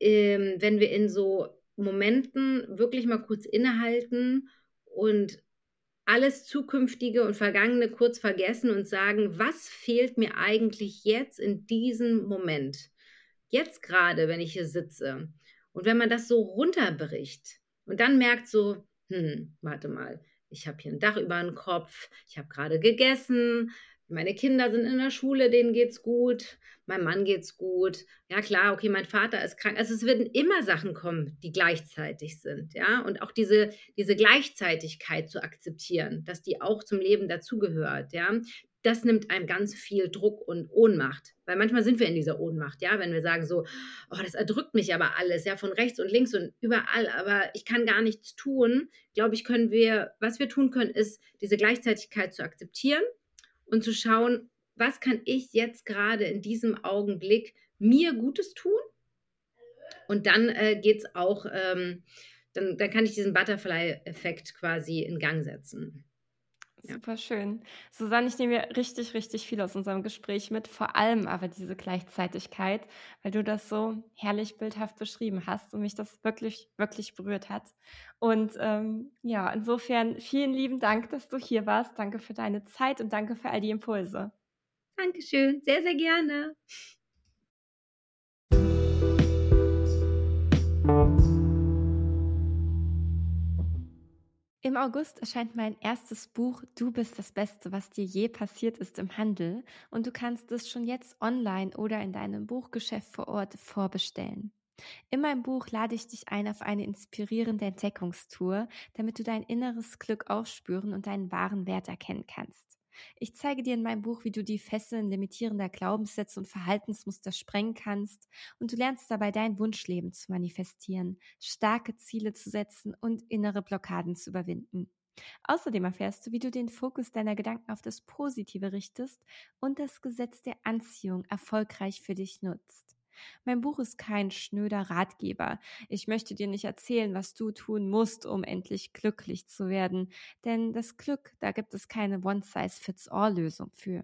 ähm, wenn wir in so Momenten wirklich mal kurz innehalten und alles Zukünftige und Vergangene kurz vergessen und sagen, was fehlt mir eigentlich jetzt in diesem Moment? jetzt gerade, wenn ich hier sitze. Und wenn man das so runterbricht und dann merkt so, hm, warte mal, ich habe hier ein Dach über dem Kopf, ich habe gerade gegessen, meine Kinder sind in der Schule, denen geht's gut, meinem Mann geht's gut. Ja klar, okay, mein Vater ist krank. Also es werden immer Sachen kommen, die gleichzeitig sind, ja? Und auch diese diese Gleichzeitigkeit zu akzeptieren, dass die auch zum Leben dazugehört, ja? Das nimmt einem ganz viel Druck und Ohnmacht, weil manchmal sind wir in dieser Ohnmacht, ja, wenn wir sagen so: „Oh, das erdrückt mich aber alles, ja, von rechts und links und überall, aber ich kann gar nichts tun.“ Glaube ich, können wir was wir tun können, ist, diese Gleichzeitigkeit zu akzeptieren und zu schauen, was kann ich jetzt gerade in diesem Augenblick mir Gutes tun? Und dann äh, geht es auch, ähm, dann, dann kann ich diesen Butterfly-Effekt quasi in Gang setzen. Ja. Super schön. Susanne, ich nehme mir richtig, richtig viel aus unserem Gespräch mit, vor allem aber diese Gleichzeitigkeit, weil du das so herrlich bildhaft beschrieben hast und mich das wirklich, wirklich berührt hat. Und ähm, ja, insofern vielen lieben Dank, dass du hier warst. Danke für deine Zeit und danke für all die Impulse. Dankeschön, sehr, sehr gerne. Im August erscheint mein erstes Buch Du bist das Beste, was dir je passiert ist im Handel und du kannst es schon jetzt online oder in deinem Buchgeschäft vor Ort vorbestellen. In meinem Buch lade ich dich ein auf eine inspirierende Entdeckungstour, damit du dein inneres Glück aufspüren und deinen wahren Wert erkennen kannst. Ich zeige dir in meinem Buch, wie du die Fesseln limitierender Glaubenssätze und Verhaltensmuster sprengen kannst und du lernst dabei dein Wunschleben zu manifestieren, starke Ziele zu setzen und innere Blockaden zu überwinden. Außerdem erfährst du, wie du den Fokus deiner Gedanken auf das Positive richtest und das Gesetz der Anziehung erfolgreich für dich nutzt. Mein Buch ist kein schnöder Ratgeber. Ich möchte dir nicht erzählen, was du tun musst, um endlich glücklich zu werden. Denn das Glück, da gibt es keine One-Size-Fits-All-Lösung für.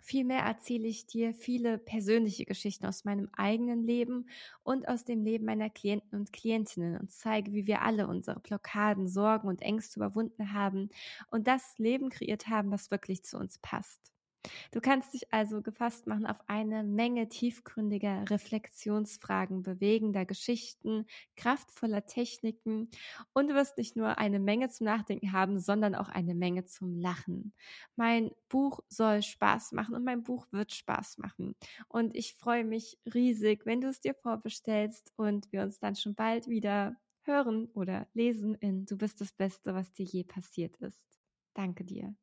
Vielmehr erzähle ich dir viele persönliche Geschichten aus meinem eigenen Leben und aus dem Leben meiner Klienten und Klientinnen und zeige, wie wir alle unsere Blockaden, Sorgen und Ängste überwunden haben und das Leben kreiert haben, was wirklich zu uns passt. Du kannst dich also gefasst machen auf eine Menge tiefgründiger Reflexionsfragen, bewegender Geschichten, kraftvoller Techniken und du wirst nicht nur eine Menge zum Nachdenken haben, sondern auch eine Menge zum Lachen. Mein Buch soll Spaß machen und mein Buch wird Spaß machen. Und ich freue mich riesig, wenn du es dir vorbestellst und wir uns dann schon bald wieder hören oder lesen in Du bist das Beste, was dir je passiert ist. Danke dir.